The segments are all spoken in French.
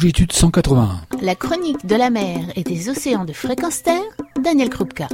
longitude 181. La chronique de la mer et des océans de fréquence terre, Daniel Krupka.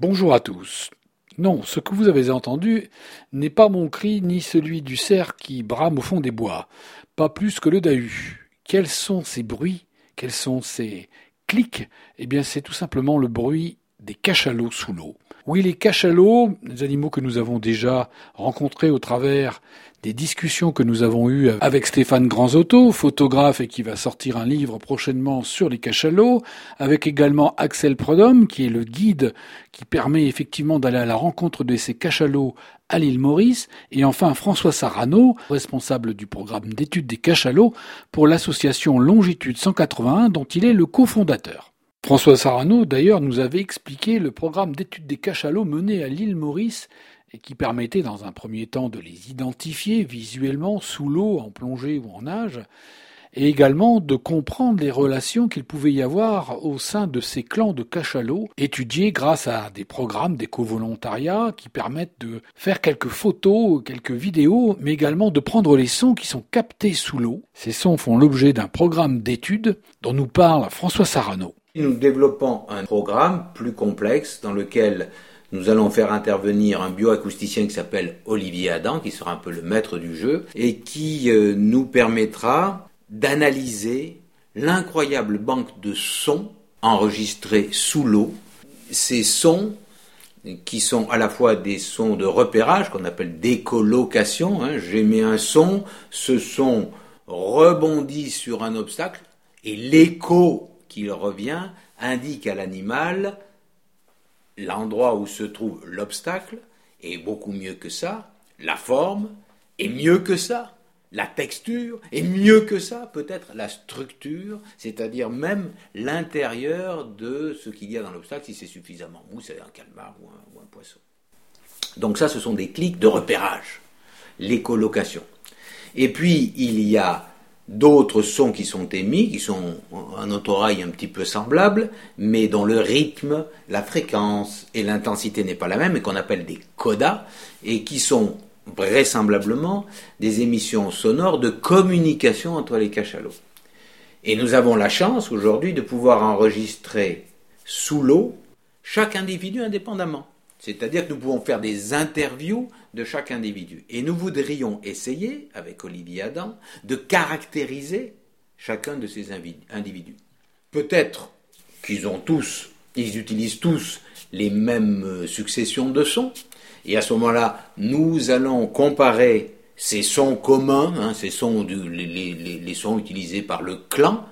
Bonjour à tous. Non, ce que vous avez entendu n'est pas mon cri ni celui du cerf qui brame au fond des bois, pas plus que le Dahu. Quels sont ces bruits? Quels sont ces clics? Eh bien, c'est tout simplement le bruit des cachalots sous l'eau. Oui, les cachalots, des animaux que nous avons déjà rencontrés au travers des discussions que nous avons eues avec Stéphane Granzotto, photographe et qui va sortir un livre prochainement sur les cachalots, avec également Axel Prodhomme, qui est le guide qui permet effectivement d'aller à la rencontre de ces cachalots à l'île Maurice, et enfin François Sarano, responsable du programme d'études des cachalots pour l'association Longitude 181 dont il est le cofondateur. François Sarano, d'ailleurs, nous avait expliqué le programme d'études des cachalots mené à l'île Maurice et qui permettait dans un premier temps de les identifier visuellement sous l'eau, en plongée ou en nage, et également de comprendre les relations qu'il pouvait y avoir au sein de ces clans de cachalots, étudiés grâce à des programmes d'éco-volontariat qui permettent de faire quelques photos, quelques vidéos, mais également de prendre les sons qui sont captés sous l'eau. Ces sons font l'objet d'un programme d'études dont nous parle François Sarano. Nous développons un programme plus complexe dans lequel nous allons faire intervenir un bioacousticien qui s'appelle Olivier Adam, qui sera un peu le maître du jeu, et qui euh, nous permettra d'analyser l'incroyable banque de sons enregistrés sous l'eau. Ces sons qui sont à la fois des sons de repérage qu'on appelle d'écolocation. Hein. J'émets un son, ce son rebondit sur un obstacle et l'écho qu'il revient indique à l'animal l'endroit où se trouve l'obstacle, et beaucoup mieux que ça, la forme, et mieux que ça, la texture, et mieux que ça, peut-être la structure, c'est-à-dire même l'intérieur de ce qu'il y a dans l'obstacle, si c'est suffisamment mou, c'est un calmar ou un, un poisson. Donc ça, ce sont des clics de repérage, l'écolocation. Et puis, il y a d'autres sons qui sont émis, qui sont notre oreille un petit peu semblables, mais dont le rythme, la fréquence et l'intensité n'est pas la même, et qu'on appelle des codas, et qui sont vraisemblablement des émissions sonores de communication entre les cachalots. Et nous avons la chance aujourd'hui de pouvoir enregistrer sous l'eau chaque individu indépendamment. C'est-à-dire que nous pouvons faire des interviews de chaque individu. Et nous voudrions essayer, avec Olivier Adam, de caractériser chacun de ces individus. Peut-être qu'ils ont tous, ils utilisent tous les mêmes successions de sons. Et à ce moment-là, nous allons comparer ces sons communs, hein, ces sons, les sons utilisés par le clan,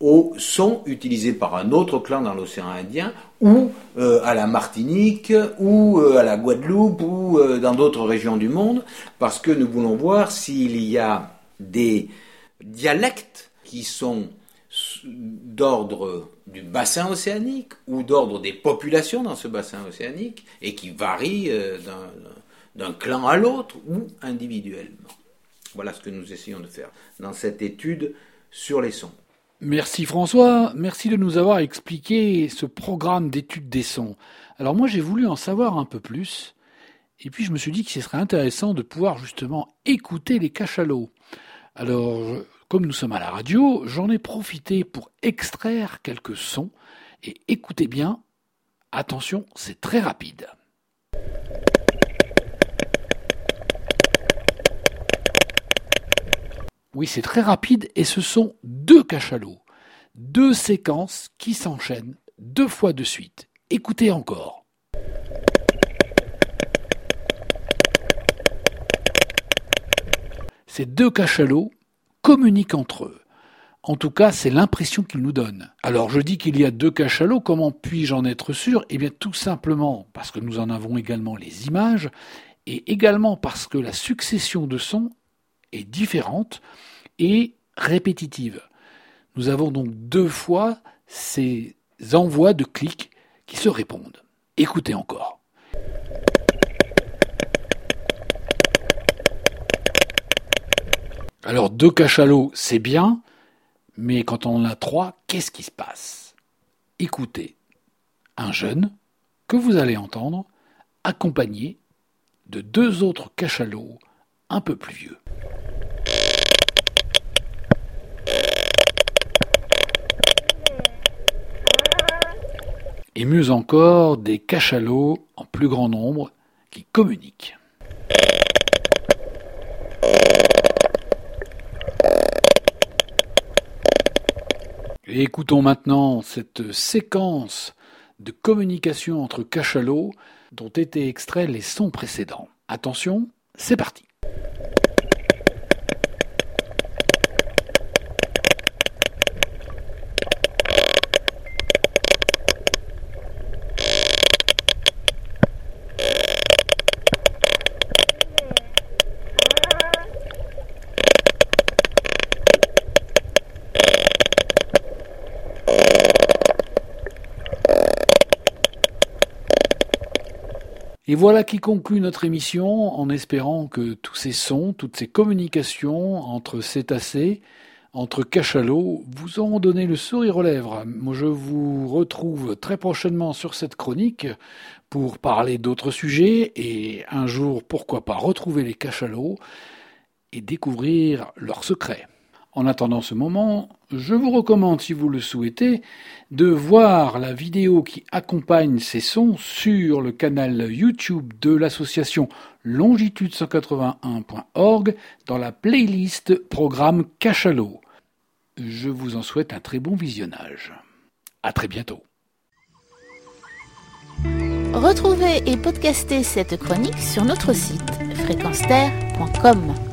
aux sons utilisés par un autre clan dans l'océan Indien, ou euh, à la Martinique, ou euh, à la Guadeloupe, ou euh, dans d'autres régions du monde, parce que nous voulons voir s'il y a des dialectes qui sont d'ordre du bassin océanique ou d'ordre des populations dans ce bassin océanique et qui varient d'un clan à l'autre ou individuellement. Voilà ce que nous essayons de faire dans cette étude sur les sons. Merci François, merci de nous avoir expliqué ce programme d'études des sons. Alors moi j'ai voulu en savoir un peu plus, et puis je me suis dit que ce serait intéressant de pouvoir justement écouter les cachalots. Alors comme nous sommes à la radio, j'en ai profité pour extraire quelques sons, et écoutez bien, attention, c'est très rapide. Oui, c'est très rapide et ce sont deux cachalots, deux séquences qui s'enchaînent deux fois de suite. Écoutez encore. Ces deux cachalots communiquent entre eux. En tout cas, c'est l'impression qu'ils nous donnent. Alors je dis qu'il y a deux cachalots, comment puis-je en être sûr? Eh bien tout simplement parce que nous en avons également les images, et également parce que la succession de sons est différente et répétitive. Nous avons donc deux fois ces envois de clics qui se répondent. Écoutez encore. Alors deux cachalots, c'est bien, mais quand on en a trois, qu'est-ce qui se passe? Écoutez, un jeune, que vous allez entendre, accompagné de deux autres cachalots un peu plus vieux. Et mieux encore, des cachalots en plus grand nombre qui communiquent. Écoutons maintenant cette séquence de communication entre cachalots dont étaient extraits les sons précédents. Attention, c'est parti. Et voilà qui conclut notre émission en espérant que tous ces sons, toutes ces communications entre cétacés, entre cachalots, vous auront donné le sourire aux lèvres. Moi, je vous retrouve très prochainement sur cette chronique pour parler d'autres sujets et un jour, pourquoi pas, retrouver les cachalots et découvrir leurs secrets. En attendant ce moment, je vous recommande, si vous le souhaitez, de voir la vidéo qui accompagne ces sons sur le canal YouTube de l'association longitude181.org dans la playlist programme Cachalot. Je vous en souhaite un très bon visionnage. À très bientôt. Retrouvez et podcastez cette chronique sur notre site fréquenceterre.com.